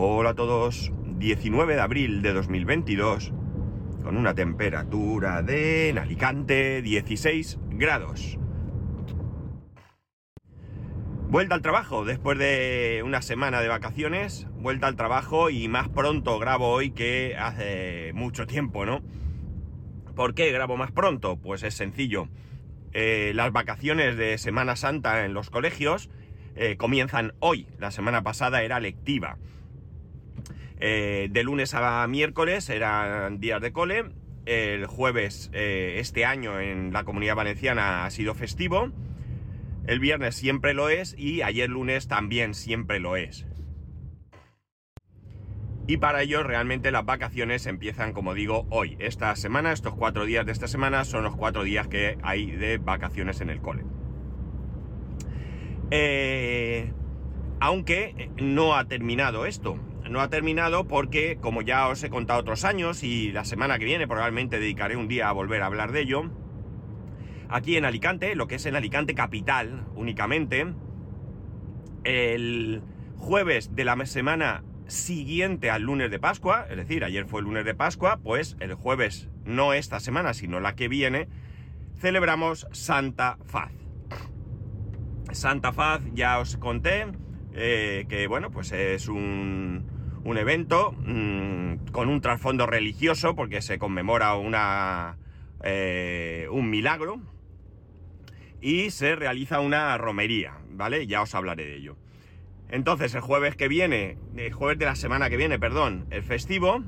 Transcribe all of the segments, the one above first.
Hola a todos, 19 de abril de 2022, con una temperatura de en Alicante 16 grados. Vuelta al trabajo, después de una semana de vacaciones, vuelta al trabajo y más pronto grabo hoy que hace mucho tiempo, ¿no? ¿Por qué grabo más pronto? Pues es sencillo. Eh, las vacaciones de Semana Santa en los colegios eh, comienzan hoy. La semana pasada era lectiva. Eh, de lunes a miércoles eran días de cole. El jueves este año en la comunidad valenciana ha sido festivo. El viernes siempre lo es y ayer lunes también siempre lo es. Y para ello realmente las vacaciones empiezan, como digo, hoy. Esta semana, estos cuatro días de esta semana son los cuatro días que hay de vacaciones en el cole. Eh, aunque no ha terminado esto. No ha terminado porque, como ya os he contado otros años, y la semana que viene probablemente dedicaré un día a volver a hablar de ello, aquí en Alicante, lo que es en Alicante capital únicamente, el jueves de la semana siguiente al lunes de Pascua, es decir, ayer fue el lunes de Pascua, pues el jueves, no esta semana, sino la que viene, celebramos Santa Faz. Santa Faz, ya os conté, eh, que bueno, pues es un, un evento mmm, con un trasfondo religioso, porque se conmemora una, eh, un milagro y se realiza una romería, ¿vale? Ya os hablaré de ello. Entonces, el jueves que viene, el jueves de la semana que viene, perdón, el festivo.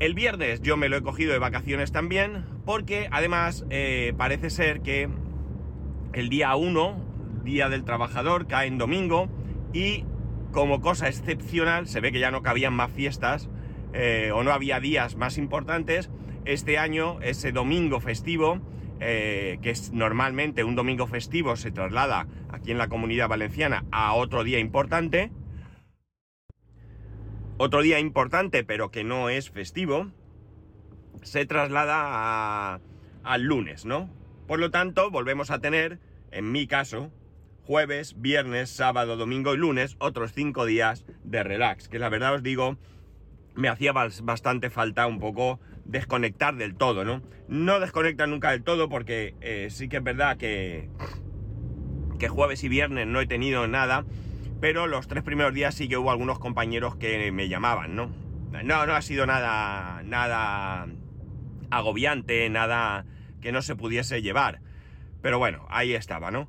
El viernes yo me lo he cogido de vacaciones también, porque además eh, parece ser que el día 1, Día del Trabajador, cae en domingo y como cosa excepcional, se ve que ya no cabían más fiestas eh, o no había días más importantes, este año ese domingo festivo eh, que es normalmente un domingo festivo, se traslada aquí en la comunidad valenciana a otro día importante. Otro día importante, pero que no es festivo, se traslada al lunes, ¿no? Por lo tanto, volvemos a tener, en mi caso, jueves, viernes, sábado, domingo y lunes, otros cinco días de relax, que la verdad os digo, me hacía bastante falta un poco desconectar del todo, ¿no? No desconectar nunca del todo porque eh, sí que es verdad que, que jueves y viernes no he tenido nada, pero los tres primeros días sí que hubo algunos compañeros que me llamaban, ¿no? No, no ha sido nada, nada agobiante, nada que no se pudiese llevar. Pero bueno, ahí estaba, ¿no?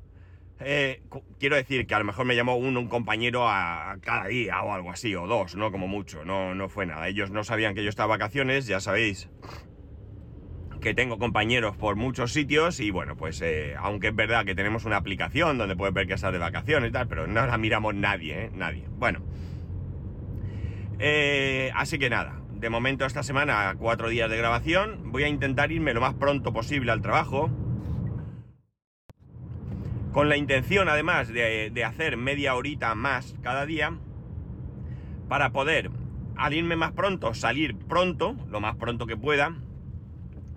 Eh, quiero decir que a lo mejor me llamó un, un compañero a, cada día o algo así, o dos, ¿no? Como mucho, no, no fue nada. Ellos no sabían que yo estaba de vacaciones, ya sabéis que tengo compañeros por muchos sitios y bueno, pues eh, aunque es verdad que tenemos una aplicación donde puedes ver que estás de vacaciones y tal, pero no la miramos nadie, ¿eh? Nadie. Bueno. Eh, así que nada, de momento esta semana cuatro días de grabación, voy a intentar irme lo más pronto posible al trabajo con la intención además de, hacer media horita más cada día para poder al irme más pronto salir pronto, lo más pronto que pueda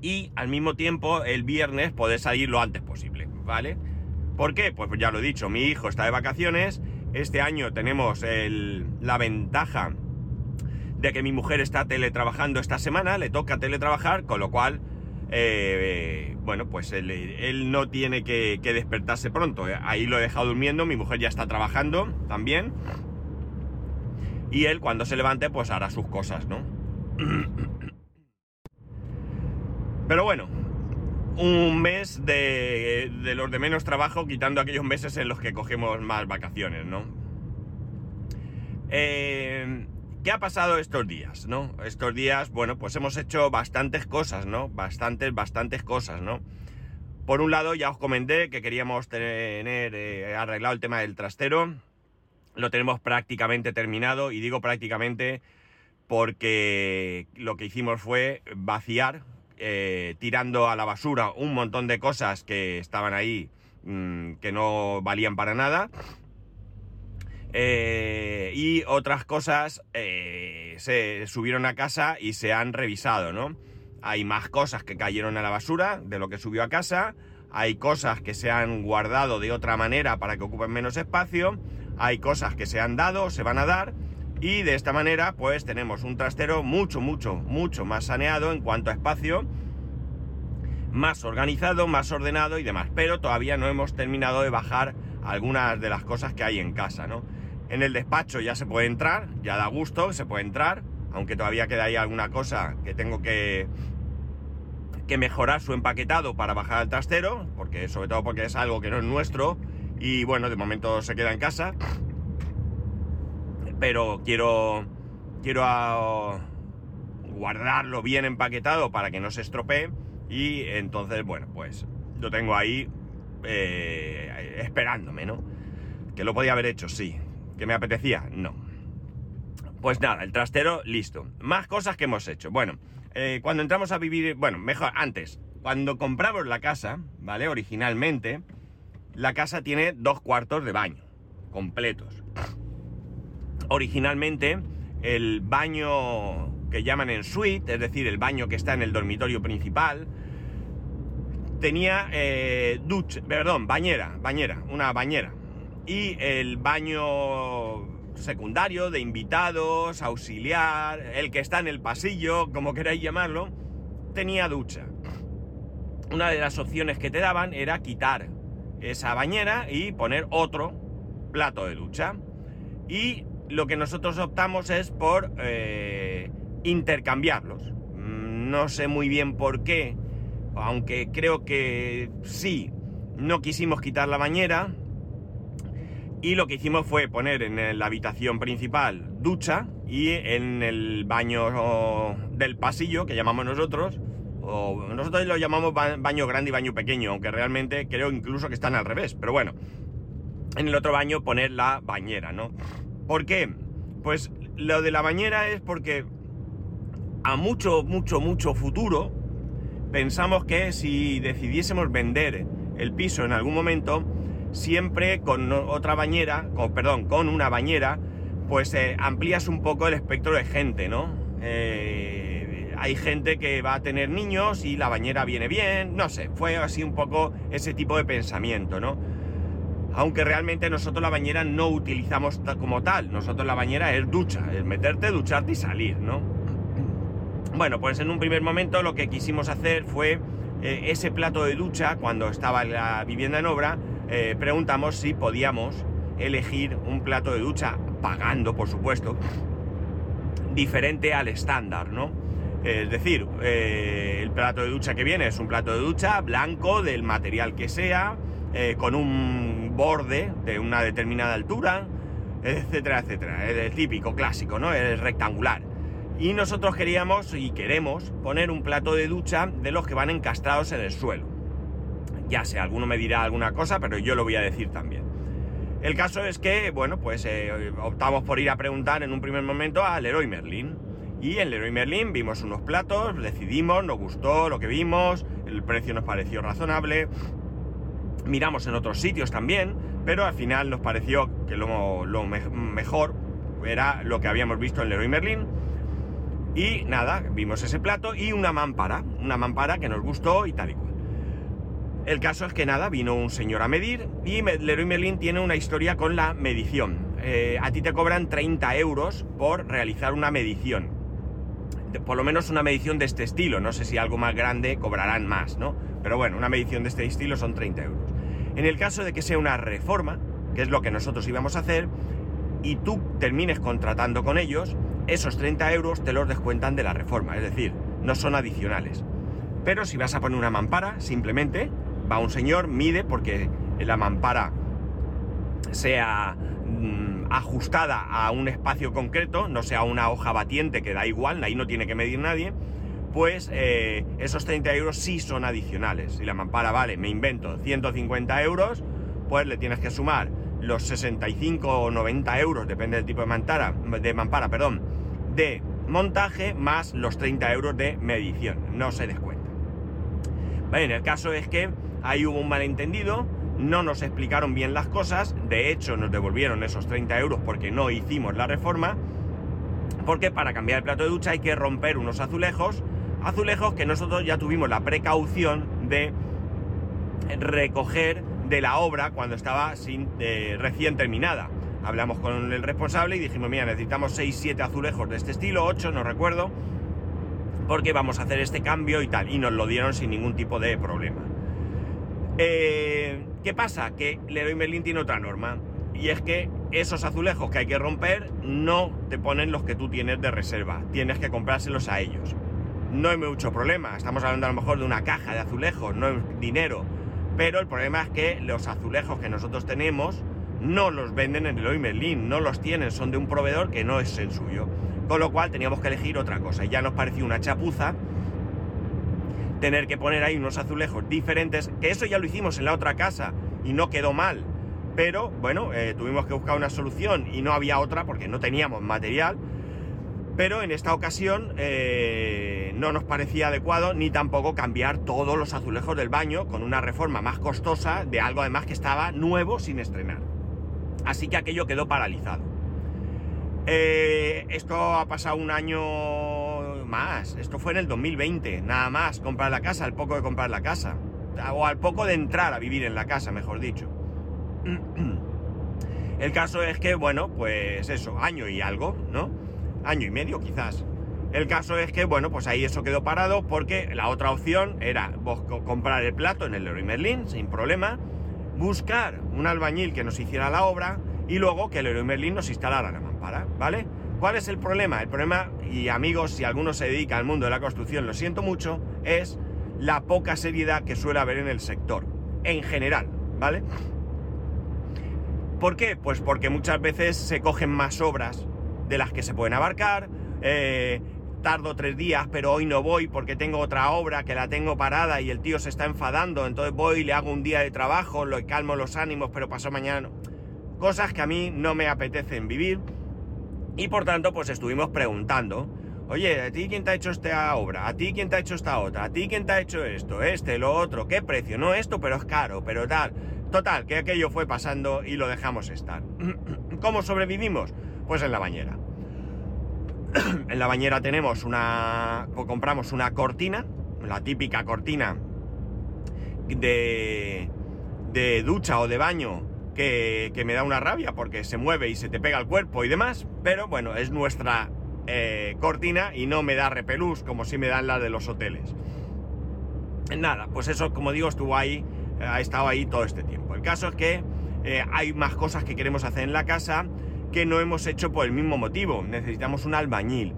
y al mismo tiempo el viernes poder salir lo antes posible, ¿vale? ¿Por qué? Pues ya lo he dicho, mi hijo está de vacaciones, este año tenemos el, la ventaja de que mi mujer está teletrabajando esta semana, le toca teletrabajar, con lo cual eh, bueno, pues él, no tiene que, despertarse pronto. Ahí lo he dejado durmiendo, mi mujer ya está trabajando también. Y él cuando se levante pues hará sus cosas, ¿no? Pero bueno, un mes de, de, los de menos trabajo quitando aquellos meses en los que cogemos más vacaciones, ¿no? Eh, ¿Qué ha pasado estos días, no? Estos días, bueno, pues hemos hecho bastantes cosas, ¿no? Bastantes, bastantes cosas, ¿no? Por un lado, ya os comenté que queríamos tener eh, arreglado el tema del trastero. Lo tenemos prácticamente terminado, y digo prácticamente porque lo que hicimos fue vaciar, eh, tirando a la basura un montón de cosas que estaban ahí, mmm, que no valían para nada eh, y otras cosas eh, se subieron a casa y se han revisado, ¿no? Hay más cosas que cayeron a la basura de lo que subió a casa, hay cosas que se han guardado de otra manera para que ocupen menos espacio, hay cosas que se han dado, se van a dar Y de esta manera, pues tenemos un trastero mucho, mucho, mucho más saneado en cuanto a espacio, más organizado, más ordenado y demás. Pero todavía no hemos terminado de bajar algunas de las cosas que hay en casa, ¿no? En el despacho ya se puede entrar, ya da gusto, se puede entrar, aunque todavía queda ahí alguna cosa que tengo que, que mejorar su empaquetado para bajar al trastero, porque sobre todo porque es algo que no es nuestro y bueno, de momento se queda en casa. Pero quiero quiero ah, guardarlo bien empaquetado para que no se estropee y entonces bueno, pues lo tengo ahí eh, esperándome, ¿no? Que lo podía haber hecho, sí. Que me apetecía, no. Pues nada, el trastero listo. Más cosas que hemos hecho. Bueno, eh, cuando entramos a vivir, bueno, mejor, antes, cuando compramos la casa, ¿vale? Originalmente, la casa tiene dos cuartos de baño, completos. Originalmente, el baño que llaman en suite, es decir, el baño que está en el dormitorio principal, tenía eh, ducha, perdón, bañera, bañera, una bañera. Y el baño secundario, de invitados, auxiliar, el que está en el pasillo, como queráis llamarlo, tenía ducha. Una de las opciones que te daban era quitar esa bañera y poner otro plato de ducha. Y lo que nosotros optamos es por eh, intercambiarlos. Mm, no sé muy bien por qué, aunque creo que sí, no quisimos quitar la bañera, y lo que hicimos fue poner en la habitación principal ducha y en el baño del pasillo, que llamamos nosotros, o nosotros lo llamamos baño grande y baño pequeño, aunque realmente creo incluso que están al revés. Pero bueno, en el otro baño poner la bañera, ¿no? ¿Por qué? Pues lo de la bañera es porque a mucho, mucho, mucho futuro pensamos que si decidiésemos vender el piso en algún momento, siempre con otra bañera, perdón, con una bañera, pues eh, amplías un poco el espectro de gente, ¿no? Eh, hay gente que va a tener niños y la bañera viene bien, no sé, fue así un poco ese tipo de pensamiento, ¿no? Aunque realmente nosotros la bañera no utilizamos como tal, nosotros la bañera es ducha, es meterte, ducharte y salir, ¿no? Bueno, pues en un primer momento lo que quisimos hacer fue eh, ese plato de ducha, cuando estaba la vivienda en obra, eh, preguntamos si podíamos elegir un plato de ducha, pagando por supuesto, diferente al estándar, ¿no? Es decir, eh, el plato de ducha que viene es un plato de ducha blanco, del material que sea, eh, con un borde de una determinada altura, etcétera, etcétera. Es el típico, clásico, ¿no? Es rectangular. Y nosotros queríamos y queremos poner un plato de ducha de los que van encastrados en el suelo. Ya sé, alguno me dirá alguna cosa, pero yo lo voy a decir también. El caso es que, bueno, pues eh, optamos por ir a preguntar en un primer momento al Leroy Merlin. Y en Leroy Merlin vimos unos platos, decidimos, nos gustó lo que vimos, el precio nos pareció razonable. Miramos en otros sitios también, pero al final nos pareció que lo, lo mejor era lo que habíamos visto en Leroy Merlin. Y nada, vimos ese plato y una mampara, una mampara que nos gustó y tal y cual. El caso es que nada, vino un señor a medir y Leroy Merlin tiene una historia con la medición. Eh, a ti te cobran 30 euros por realizar una medición. por lo menos una medición de este estilo. No sé si algo más grande cobrarán más, ¿no? Pero bueno, una medición de este estilo son 30 euros. En el caso de que sea una reforma, que es lo que nosotros íbamos a hacer, y tú termines contratando con ellos, esos 30 euros te los descuentan de la reforma, es decir, no son adicionales. Pero si vas a poner una mampara, simplemente va un señor, mide porque la mampara sea mm, ajustada a un espacio concreto, no sea una hoja batiente que da igual, ahí no tiene que medir nadie, pues eh, esos 30 euros sí son adicionales. Si la mampara vale, me invento, 150 euros, pues le tienes que sumar los 65 o 90 euros, depende del tipo de mampara, de mampara, perdón, de montaje más los 30 euros de medición, no se descuenta. en el caso es que ahí hubo un malentendido, no nos explicaron bien las cosas, de hecho nos devolvieron esos 30 euros porque no hicimos la reforma, porque para cambiar el plato de ducha hay que romper unos azulejos, azulejos que nosotros ya tuvimos la precaución de recoger de la obra cuando estaba eh, recién terminada. hablamos con el responsable y dijimos, mira, necesitamos 6, 7 azulejos de este estilo, 8, no recuerdo, porque vamos a hacer este cambio y tal. Y nos lo dieron sin ningún tipo de problema. Eh, ¿Qué pasa? Que Leroy Merlin tiene otra norma. Y es que esos azulejos que hay que romper no te ponen los que tú tienes de reserva. Tienes que comprárselos a ellos. No hay mucho problema. Estamos hablando a lo mejor de una caja de azulejos, no es dinero. Pero el problema es que los azulejos que nosotros tenemos no los venden en Leroy Merlin, no los tienen, son de un proveedor que no es el suyo. Con lo cual teníamos que elegir otra cosa. Y ya nos pareció una chapuza tener que poner ahí unos azulejos diferentes, que eso ya lo hicimos en la otra casa y no quedó mal. Pero bueno, eh, tuvimos que buscar una solución y no había otra porque no teníamos material. Pero en esta ocasión eh, no nos parecía adecuado ni tampoco cambiar todos los azulejos del baño con una reforma más costosa de algo además que estaba nuevo sin estrenar. Así que aquello quedó paralizado. Eh, esto ha pasado un año Esto fue en el 2020, nada más. Comprar la casa, al poco de comprar la casa. O al poco de entrar a vivir en la casa, mejor dicho. El caso es que, bueno, pues eso, año y algo, ¿no? Año y medio quizás. El caso es que, bueno, pues ahí eso quedó parado porque la otra opción era comprar el plato en el Leroy Merlin, sin problema, buscar un albañil que nos hiciera la obra y luego que el Leroy Merlin nos instalara la mampara, ¿vale? ¿Cuál es el problema? El problema, y amigos, si alguno se dedica al mundo de la construcción, lo siento mucho, es la poca seriedad que suele haber en el sector, en general, ¿vale? ¿Por qué? Pues porque muchas veces se cogen más obras de las que se pueden abarcar, eh, tardo tres días, pero hoy no voy porque tengo otra obra que la tengo parada y el tío se está enfadando, entonces voy y le hago un día de trabajo, lo calmo los ánimos, pero pasó mañana. Cosas que a mí no me apetecen vivir y por tanto, pues estuvimos preguntando, oye, ¿a ti quién te ha hecho esta obra? ¿A ti quién te ha hecho esta otra? ¿A ti quién te ha hecho esto? Este, lo otro, ¿qué precio? No esto, pero es caro, pero tal. Total, que aquello fue pasando y lo dejamos estar. ¿Cómo sobrevivimos? Pues en la bañera. en la bañera tenemos una... compramos una cortina, la típica cortina de, de ducha o de baño que, me da una rabia porque se mueve y se te pega el cuerpo y demás, pero bueno, es nuestra eh, cortina y no me da repelús como si me dan la de los hoteles. Nada, pues eso, como digo, estuvo ahí, ha estado ahí todo este tiempo. El caso es que eh, hay más cosas que queremos hacer en la casa que no hemos hecho por el mismo motivo. Necesitamos un albañil.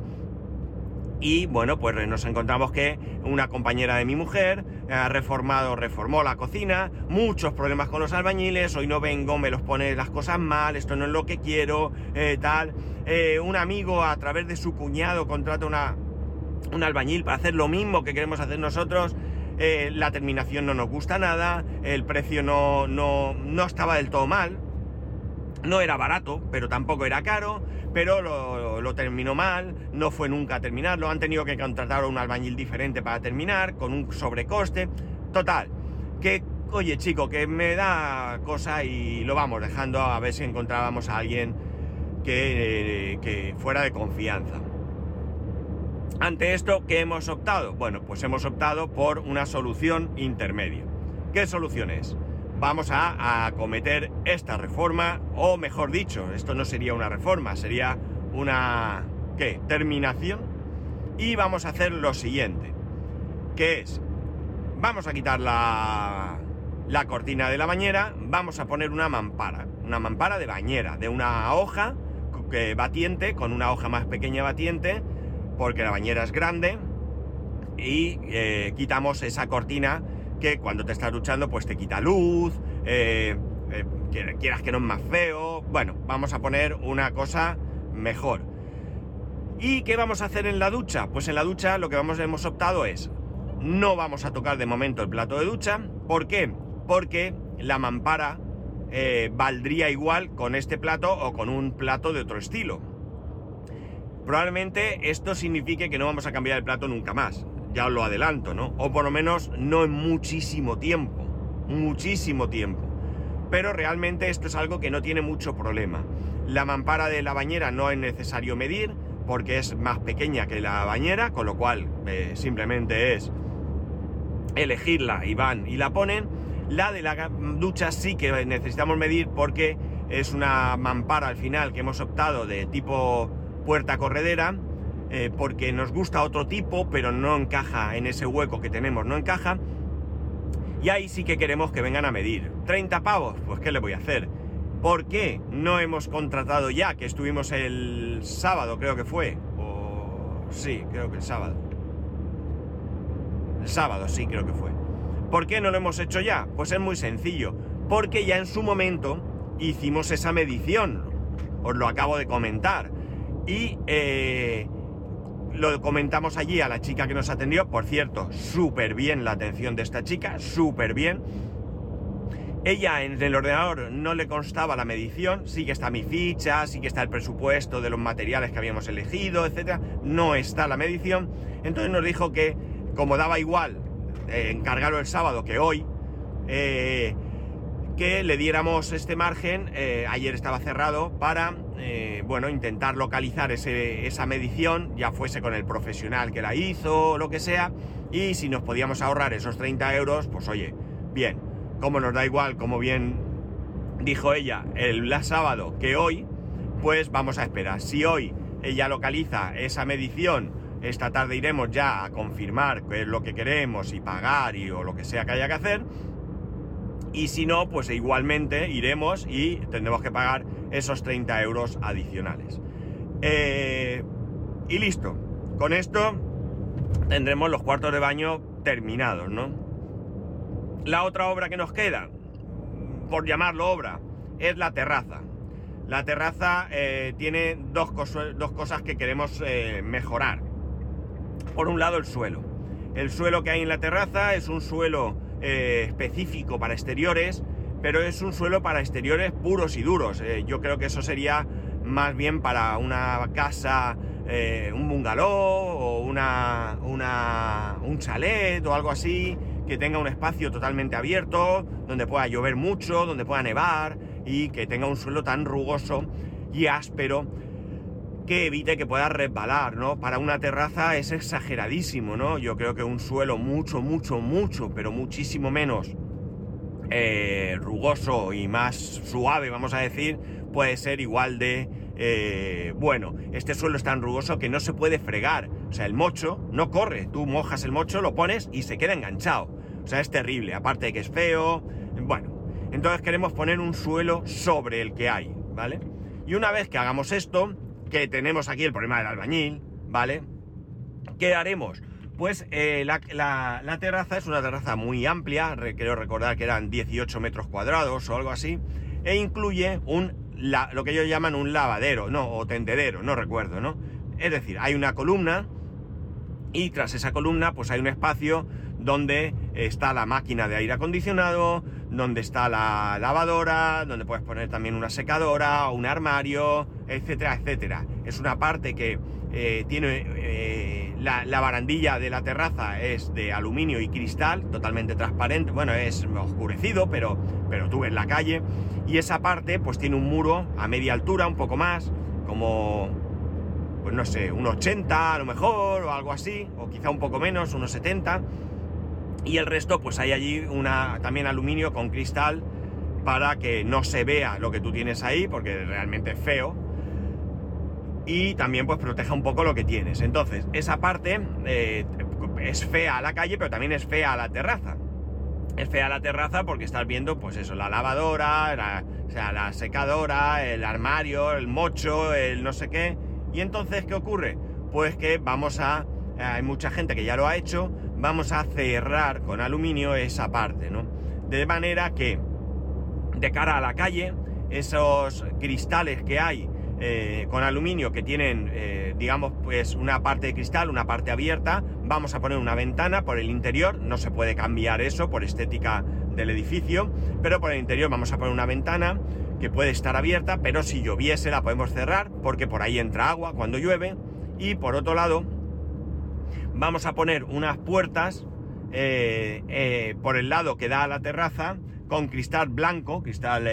Y bueno, pues nos encontramos que una compañera de mi mujer ha reformado, reformó la cocina, muchos problemas con los albañiles, hoy no vengo, me los pone las cosas mal, esto no es lo que quiero, eh, tal. Eh, un amigo a través de su cuñado contrata una, un albañil para hacer lo mismo que queremos hacer nosotros. Eh, la terminación no nos gusta nada, el precio no, no, no estaba del todo mal, no era barato, pero tampoco era caro, pero lo, terminó mal, no fue nunca a terminarlo, han tenido que contratar a un albañil diferente para terminar, con un sobrecoste. Total, que, oye chico, que me da cosa y lo vamos dejando a ver si encontrábamos a alguien que, que fuera de confianza. Ante esto, ¿qué hemos optado? Bueno, pues hemos optado por una solución intermedia. ¿Qué solución es? Vamos a acometer esta reforma, o mejor dicho, esto no sería una reforma, sería una, ¿qué? Terminación. Y vamos a hacer lo siguiente, que es, vamos a quitar la, la cortina de la bañera, vamos a poner una mampara, una mampara de bañera, de una hoja batiente, con una hoja más pequeña batiente, porque la bañera es grande, y eh, quitamos esa cortina cuando te estás duchando pues te quita luz, eh, eh, quieras que no es más feo. Bueno, vamos a poner una cosa mejor. ¿Y qué vamos a hacer en la ducha? Pues en la ducha lo que vamos, hemos optado es, no vamos a tocar de momento el plato de ducha. ¿Por qué? Porque la mampara eh, valdría igual con este plato o con un plato de otro estilo. Probablemente esto signifique que no vamos a cambiar el plato nunca más ya os lo adelanto, ¿no? O por lo menos no en muchísimo tiempo, muchísimo tiempo. Pero realmente esto es algo que no tiene mucho problema. La mampara de la bañera no es necesario medir porque es más pequeña que la bañera, con lo cual eh, simplemente es elegirla y van y la ponen. La de la ducha sí que necesitamos medir porque es una mampara al final que hemos optado de tipo puerta corredera, eh, porque nos gusta otro tipo, pero no encaja en ese hueco que tenemos, no encaja. Y ahí sí que queremos que vengan a medir. ¿30 pavos? Pues ¿qué le voy a hacer? ¿Por qué no hemos contratado ya, que estuvimos el sábado, creo que fue? O... Sí, creo que el sábado. El sábado, sí, creo que fue. ¿Por qué no lo hemos hecho ya? Pues es muy sencillo. Porque ya en su momento hicimos esa medición. Os lo acabo de comentar. Y eh, lo comentamos allí a la chica que nos atendió. Por cierto, súper bien la atención de esta chica, súper bien. Ella en el ordenador no le constaba la medición, sí que está mi ficha, sí que está el presupuesto de los materiales que habíamos elegido, etc. No está la medición. Entonces nos dijo que, como daba igual eh, encargarlo el sábado que hoy, eh, que le diéramos este margen, eh, ayer estaba cerrado, para, eh, bueno, intentar localizar esa medición, ya fuese con el profesional que la hizo o lo que sea, y si nos podíamos ahorrar esos 30 euros, pues oye, bien, como nos da igual, como bien dijo ella el sábado que hoy, pues vamos a esperar. Si hoy ella localiza esa medición, esta tarde iremos ya a confirmar qué es lo que queremos y pagar y o lo que sea que haya que hacer y si no, pues igualmente iremos y tendremos que pagar esos 30 euros adicionales. Eh, y listo. Con esto tendremos los cuartos de baño terminados, ¿no? La otra obra que nos queda, por llamarlo obra, es la terraza. La terraza eh, tiene dos, dos, cosas que queremos eh, mejorar. Por un lado, el suelo. El suelo que hay en la terraza es un suelo eh, específico para exteriores, pero es un suelo para exteriores puros y duros. Eh, yo creo que eso sería más bien para una casa, eh, un bungalow o una, una, un chalet o algo así, que tenga un espacio totalmente abierto, donde pueda llover mucho, donde pueda nevar y que tenga un suelo tan rugoso y áspero que evite que pueda resbalar, ¿no? Para una terraza es exageradísimo, ¿no? Yo creo que un suelo mucho, mucho, mucho, pero muchísimo menos eh, rugoso y más suave, vamos a decir, puede ser igual de eh, bueno. Este suelo es tan rugoso que no se puede fregar. O sea, el mocho no corre. Tú mojas el mocho, lo pones y se queda enganchado. O sea, es terrible. Aparte de que es feo. Bueno, entonces queremos poner un suelo sobre el que hay, ¿vale? Y una vez que hagamos esto, que tenemos aquí el problema del albañil, ¿vale? ¿Qué haremos? Pues eh, la, terraza es una terraza muy amplia, quiero recordar que eran 18 metros cuadrados o algo así, e incluye un, lo que ellos llaman un lavadero, no, o tendedero, no recuerdo, ¿no? Es decir, hay una columna y tras esa columna pues hay un espacio donde está la máquina de aire acondicionado, donde está la lavadora, donde puedes poner también una secadora, un armario, etcétera, etcétera. Es una parte que eh, tiene eh, la, barandilla de la terraza es de aluminio y cristal, totalmente transparente. Bueno, es oscurecido, pero, pero tú ves la calle. Y esa parte, pues tiene un muro a media altura, un poco más, como, pues no sé, un 80 a lo mejor, o algo así, o quizá un poco menos, unos 70 y el resto pues hay allí una también aluminio con cristal para que no se vea lo que tú tienes ahí porque realmente es feo y también pues proteja un poco lo que tienes. Entonces esa parte eh, es fea a la calle pero también es fea a la terraza. Es fea la terraza porque estás viendo pues eso la lavadora la, o sea la secadora el armario el mocho el no sé qué. Y entonces qué ocurre pues que vamos a hay mucha gente que ya lo ha hecho vamos a cerrar con aluminio esa parte, ¿no? De manera que de cara a la calle, esos cristales que hay eh, con aluminio que tienen, eh, digamos, pues una parte de cristal, una parte abierta, vamos a poner una ventana por el interior, no se puede cambiar eso por estética del edificio, pero por el interior vamos a poner una ventana que puede estar abierta, pero si lloviese la podemos cerrar porque por ahí entra agua cuando llueve. Y por otro lado vamos a poner unas puertas eh, por el lado que da a la terraza con cristal blanco, cristal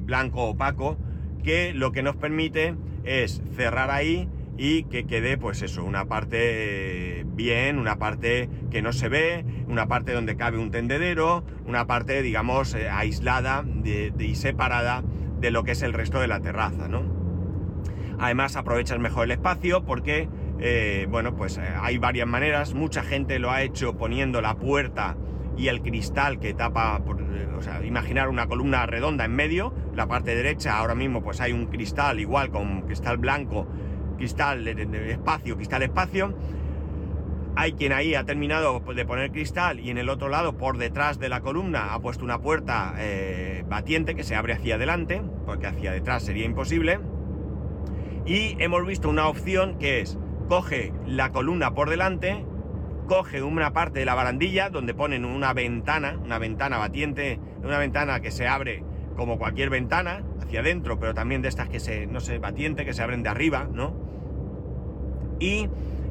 blanco opaco, que lo que nos permite es cerrar ahí y que quede pues eso, una parte bien, una parte que no se ve, una parte donde cabe un tendedero, una parte digamos aislada y separada de lo que es el resto de la terraza, ¿no? Además aprovechas mejor el espacio porque, eh, bueno, pues eh, hay varias maneras. Mucha gente lo ha hecho poniendo la puerta y el cristal que tapa, o sea, imaginar una columna redonda en medio, la parte derecha ahora mismo pues hay un cristal igual con cristal blanco, cristal espacio, cristal espacio. Hay quien ahí ha terminado de poner cristal y en el otro lado, por detrás de la columna, ha puesto una puerta eh, batiente que se abre hacia adelante, porque hacia detrás sería imposible. Y hemos visto una opción que es, coge la columna por delante, coge una parte de la barandilla donde ponen una ventana, una ventana batiente, una ventana que se abre como cualquier ventana hacia adentro, pero también de estas que se, no sé, batiente, que se abren de arriba, ¿no? Y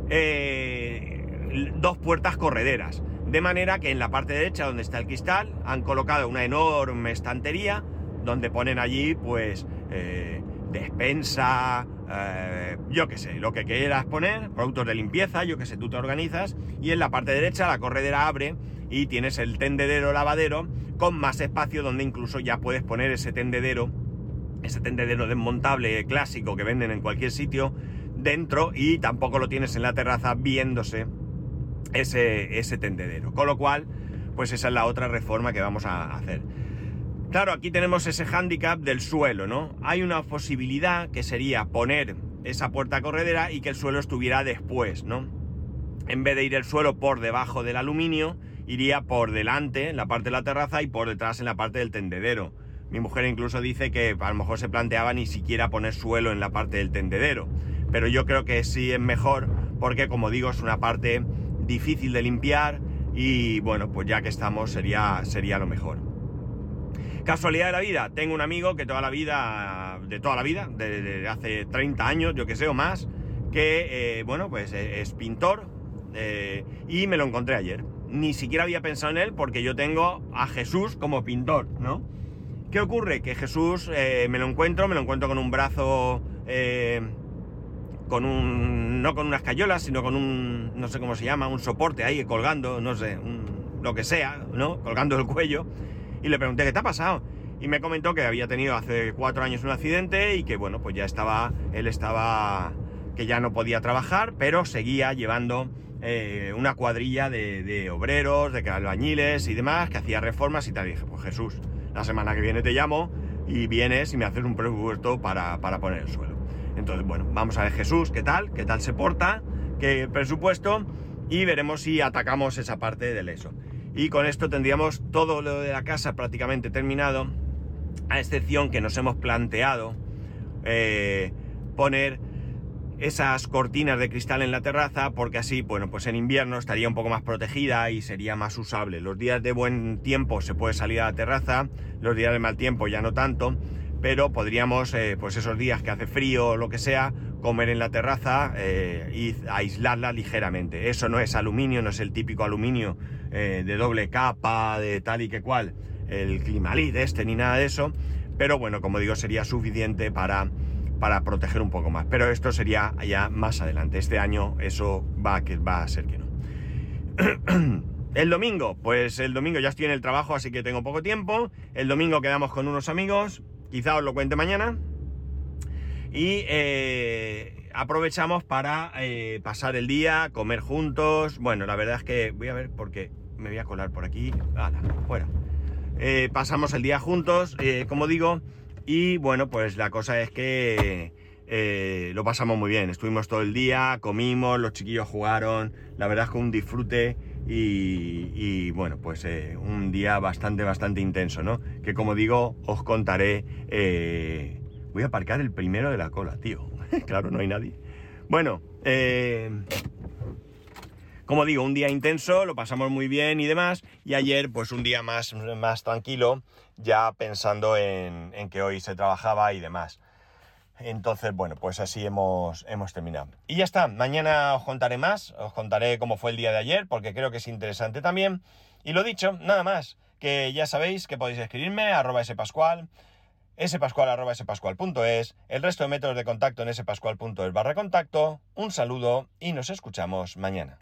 eh, dos puertas correderas. De manera que en la parte derecha donde está el cristal han colocado una enorme estantería donde ponen allí pues eh, despensa, eh, yo qué sé, lo que quieras poner, productos de limpieza, yo qué sé, tú te organizas y en la parte derecha la corredera abre y tienes el tendedero lavadero con más espacio donde incluso ya puedes poner ese tendedero, ese tendedero desmontable clásico que venden en cualquier sitio dentro y tampoco lo tienes en la terraza viéndose ese, ese tendedero. Con lo cual, pues esa es la otra reforma que vamos a hacer. Claro, aquí tenemos ese hándicap del suelo, ¿no? Hay una posibilidad que sería poner esa puerta corredera y que el suelo estuviera después, ¿no? En vez de ir el suelo por debajo del aluminio, iría por delante, en la parte de la terraza, y por detrás en la parte del tendedero. Mi mujer incluso dice que a lo mejor se planteaba ni siquiera poner suelo en la parte del tendedero. Pero yo creo que sí es mejor porque, como digo, es una parte difícil de limpiar y bueno, pues ya que estamos sería, sería lo mejor. Casualidad de la vida, tengo un amigo que toda la vida, de toda la vida, de, hace 30 años, yo que sé, o más, que, eh, bueno, pues eh, es pintor eh, y me lo encontré ayer. Ni siquiera había pensado en él porque yo tengo a Jesús como pintor, ¿no? ¿Qué ocurre? Que Jesús me lo encuentro, me lo encuentro con un brazo, con un, no con unas cayolas, sino con un, no sé cómo se llama, un soporte ahí colgando, no sé, lo que sea, ¿no? Colgando el cuello y le pregunté, ¿qué te ha pasado? Y me comentó que había tenido hace cuatro años un accidente y que, bueno, pues ya estaba, él estaba, que ya no podía trabajar, pero seguía llevando eh, una cuadrilla de, obreros, de albañiles y demás, que hacía reformas y tal. Y dije, pues Jesús, la semana que viene te llamo y vienes y me haces un presupuesto para, para poner el suelo. Entonces, bueno, vamos a ver Jesús, qué tal, qué tal se porta, qué presupuesto y veremos si atacamos esa parte del eso y con esto tendríamos todo lo de la casa prácticamente terminado, a excepción que nos hemos planteado eh, poner esas cortinas de cristal en la terraza porque así, bueno, pues en invierno estaría un poco más protegida y sería más usable. Los días de buen tiempo se puede salir a la terraza, los días de mal tiempo ya no tanto, pero podríamos, eh, pues esos días que hace frío o lo que sea, comer en la terraza eh, y aislarla ligeramente. Eso no es aluminio, no es el típico aluminio eh, de doble capa, de tal y que cual, el climalit este ni nada de eso, pero bueno, como digo, sería suficiente para, para proteger un poco más. Pero esto sería ya más adelante. Este año eso va, que, va a ser que no. El domingo, pues el domingo ya estoy en el trabajo, así que tengo poco tiempo. El domingo quedamos con unos amigos, quizá os lo cuente mañana. Y eh, aprovechamos para eh, pasar el día, comer juntos. Bueno, la verdad es que voy a ver porque me voy a colar por aquí. ¡Hala! Fuera. Eh, pasamos el día juntos, eh, como digo, y bueno, pues la cosa es que lo pasamos muy bien. Estuvimos todo el día, comimos, los chiquillos jugaron. La verdad es que un disfrute y, y bueno, pues un día bastante, bastante intenso, ¿no? Que como digo, os contaré. voy a aparcar el primero de la cola, tío. claro, no hay nadie. Bueno, eh, como digo, un día intenso, lo pasamos muy bien y demás, y ayer pues un día más, más tranquilo, ya pensando en, que hoy se trabajaba y demás. Entonces, bueno, pues así hemos, hemos terminado. Y ya está, mañana os contaré más, os contaré cómo fue el día de ayer, porque creo que es interesante también. Y lo dicho, nada más, que ya sabéis que podéis escribirme, arroba spascual, spascual.es, el resto de métodos de contacto en spascual.es barra contacto. Un saludo y nos escuchamos mañana.